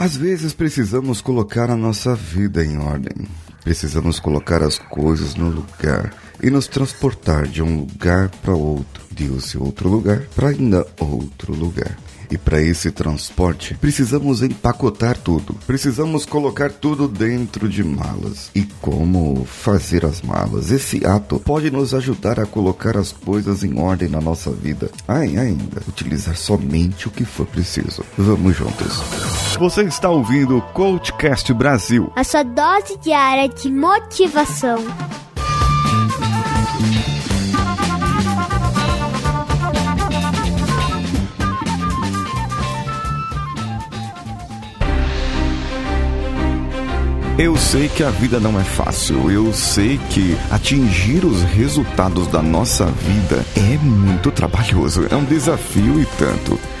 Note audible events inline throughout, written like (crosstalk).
Às vezes precisamos colocar a nossa vida em ordem. Precisamos colocar as coisas no lugar e nos transportar de um lugar para outro, de outro lugar para ainda outro lugar. E para esse transporte, precisamos empacotar tudo. Precisamos colocar tudo dentro de malas. E como fazer as malas? Esse ato pode nos ajudar a colocar as coisas em ordem na nossa vida. E ainda, utilizar somente o que for preciso. Vamos juntos. Você está ouvindo o Coachcast Brasil. A sua dose diária de motivação. Eu sei que a vida não é fácil. Eu sei que atingir os resultados da nossa vida é muito trabalhoso. É um desafio e tanto.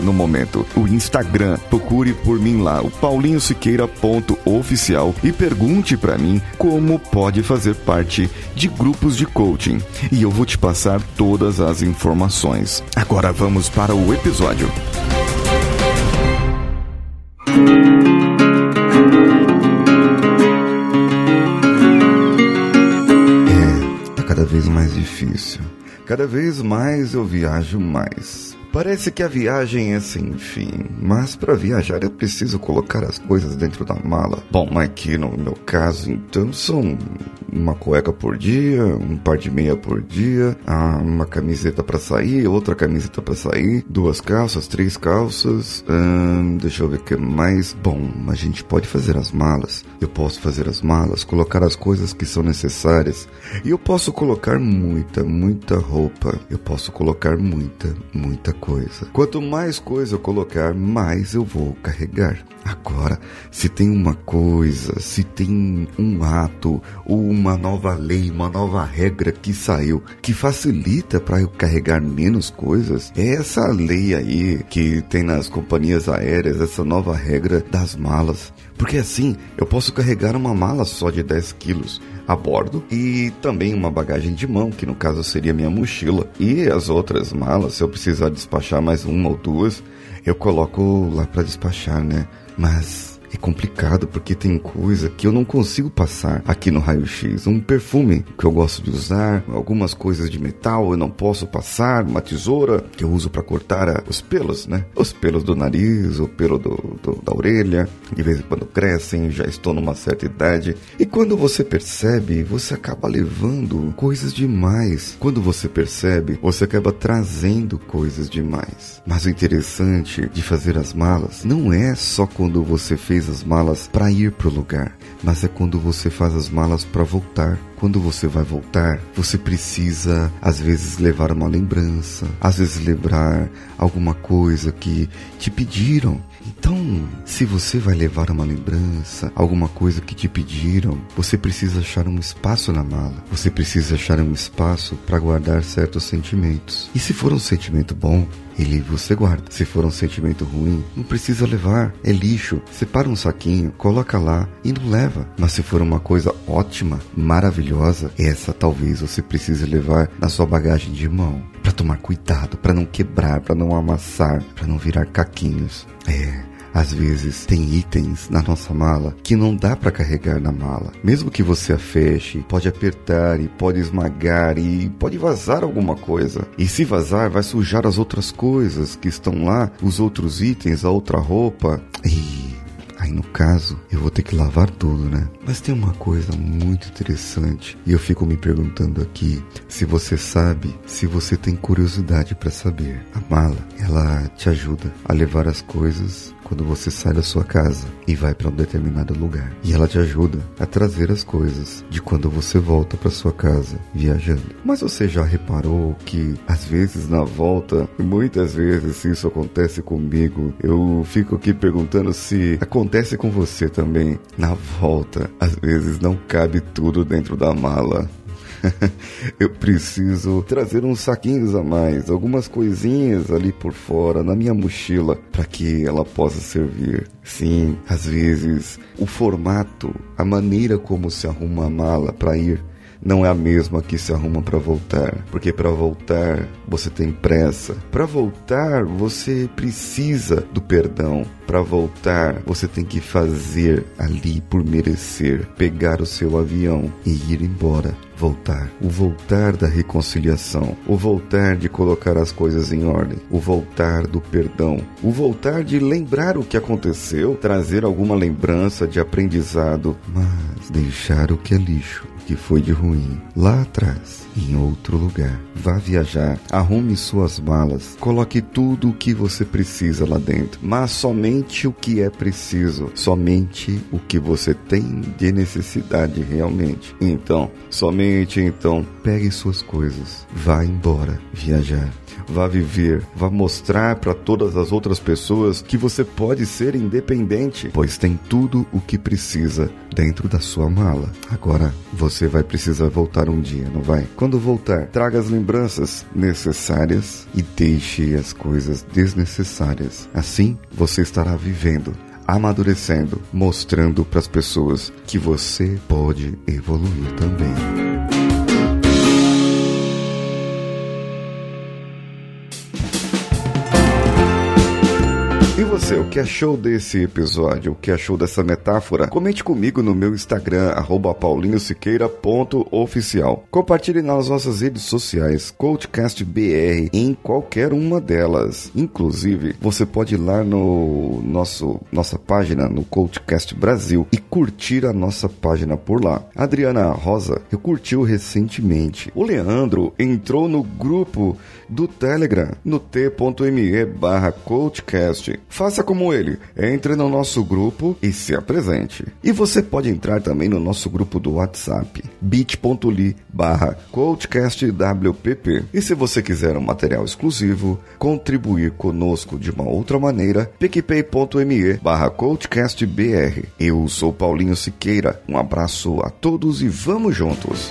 no momento. O Instagram, procure por mim lá, o paulinhosiqueira.oficial e pergunte para mim como pode fazer parte de grupos de coaching. E eu vou te passar todas as informações. Agora vamos para o episódio. É, tá cada vez mais difícil. Cada vez mais eu viajo mais. Parece que a viagem é sem fim, mas para viajar eu preciso colocar as coisas dentro da mala. Bom, aqui no meu caso, então, são uma cueca por dia, um par de meia por dia, uma camiseta para sair, outra camiseta para sair, duas calças, três calças, hum, deixa eu ver o que mais. Bom, a gente pode fazer as malas. Eu posso fazer as malas, colocar as coisas que são necessárias e eu posso colocar muita, muita roupa. Eu posso colocar muita, muita coisa. Quanto mais coisa eu colocar, mais eu vou carregar. Agora, se tem uma coisa, se tem um ato ou uma nova lei, uma nova regra que saiu que facilita para eu carregar menos coisas, é essa lei aí que tem nas companhias aéreas, essa nova regra das malas. Porque assim eu posso carregar uma mala só de 10 quilos a bordo e também uma bagagem de mão, que no caso seria minha mochila. E as outras malas, se eu precisar despachar mais uma ou duas, eu coloco lá para despachar, né? Mas é complicado porque tem coisa que eu não consigo passar aqui no raio-x. Um perfume que eu gosto de usar, algumas coisas de metal eu não posso passar, uma tesoura que eu uso para cortar os pelos, né? Os pelos do nariz, o pelo do, do, da orelha, de vez em quando crescem, já estou numa certa idade. E quando você percebe, você acaba levando coisas demais. Quando você percebe, você acaba trazendo coisas demais. Mas o interessante de fazer as malas não é só quando você fez fez as malas para ir pro lugar, mas é quando você faz as malas para voltar. Quando você vai voltar, você precisa às vezes levar uma lembrança, às vezes lembrar alguma coisa que te pediram. Então, se você vai levar uma lembrança, alguma coisa que te pediram, você precisa achar um espaço na mala. Você precisa achar um espaço para guardar certos sentimentos. E se for um sentimento bom, ele você guarda. Se for um sentimento ruim, não precisa levar, é lixo. Separa um saquinho, coloca lá e não leva. Mas se for uma coisa ótima, maravilhosa, essa talvez você precise levar na sua bagagem de mão para tomar cuidado, para não quebrar, para não amassar, para não virar caquinhos. É, às vezes tem itens na nossa mala que não dá para carregar na mala. Mesmo que você a feche, pode apertar e pode esmagar e pode vazar alguma coisa. E se vazar, vai sujar as outras coisas que estão lá, os outros itens, a outra roupa. E Aí no caso, eu vou ter que lavar tudo, né? Mas tem uma coisa muito interessante e eu fico me perguntando aqui se você sabe, se você tem curiosidade para saber. A mala, ela te ajuda a levar as coisas quando você sai da sua casa e vai para um determinado lugar. E ela te ajuda a trazer as coisas de quando você volta para sua casa viajando. Mas você já reparou que às vezes na volta, muitas vezes isso acontece comigo, eu fico aqui perguntando se acontece com você também. Na volta, às vezes não cabe tudo dentro da mala. (laughs) eu preciso trazer uns saquinhos a mais, algumas coisinhas ali por fora na minha mochila para que ela possa servir. Sim, às vezes o formato, a maneira como se arruma a mala para ir não é a mesma que se arruma para voltar, porque para voltar você tem pressa. Para voltar você precisa do perdão. Para voltar você tem que fazer ali por merecer, pegar o seu avião e ir embora. Voltar, o voltar da reconciliação, o voltar de colocar as coisas em ordem, o voltar do perdão, o voltar de lembrar o que aconteceu, trazer alguma lembrança de aprendizado, mas deixar o que é lixo que foi de ruim lá atrás, em outro lugar. Vá viajar, arrume suas malas, coloque tudo o que você precisa lá dentro, mas somente o que é preciso, somente o que você tem de necessidade realmente. Então, somente então, pegue suas coisas, vá embora viajar vá viver, vá mostrar para todas as outras pessoas que você pode ser independente, pois tem tudo o que precisa dentro da sua mala. Agora, você vai precisar voltar um dia, não vai? Quando voltar, traga as lembranças necessárias e deixe as coisas desnecessárias. Assim, você estará vivendo amadurecendo, mostrando para as pessoas que você pode evoluir também. E você, o que achou desse episódio? O que achou dessa metáfora? Comente comigo no meu Instagram, paulinhosiqueira.oficial. Compartilhe nas nossas redes sociais, CoachCastBR, em qualquer uma delas. Inclusive, você pode ir lá no nosso nossa página, no CoachCast Brasil, e curtir a nossa página por lá. Adriana Rosa, curtiu recentemente. O Leandro entrou no grupo do Telegram, no t.me barra CoachCast. Faça como ele, entre no nosso grupo e se apresente. E você pode entrar também no nosso grupo do WhatsApp, bit.ly barra coachcastwpp. E se você quiser um material exclusivo, contribuir conosco de uma outra maneira, picpay.me barra coachcastbr. Eu sou Paulinho Siqueira, um abraço a todos e vamos juntos!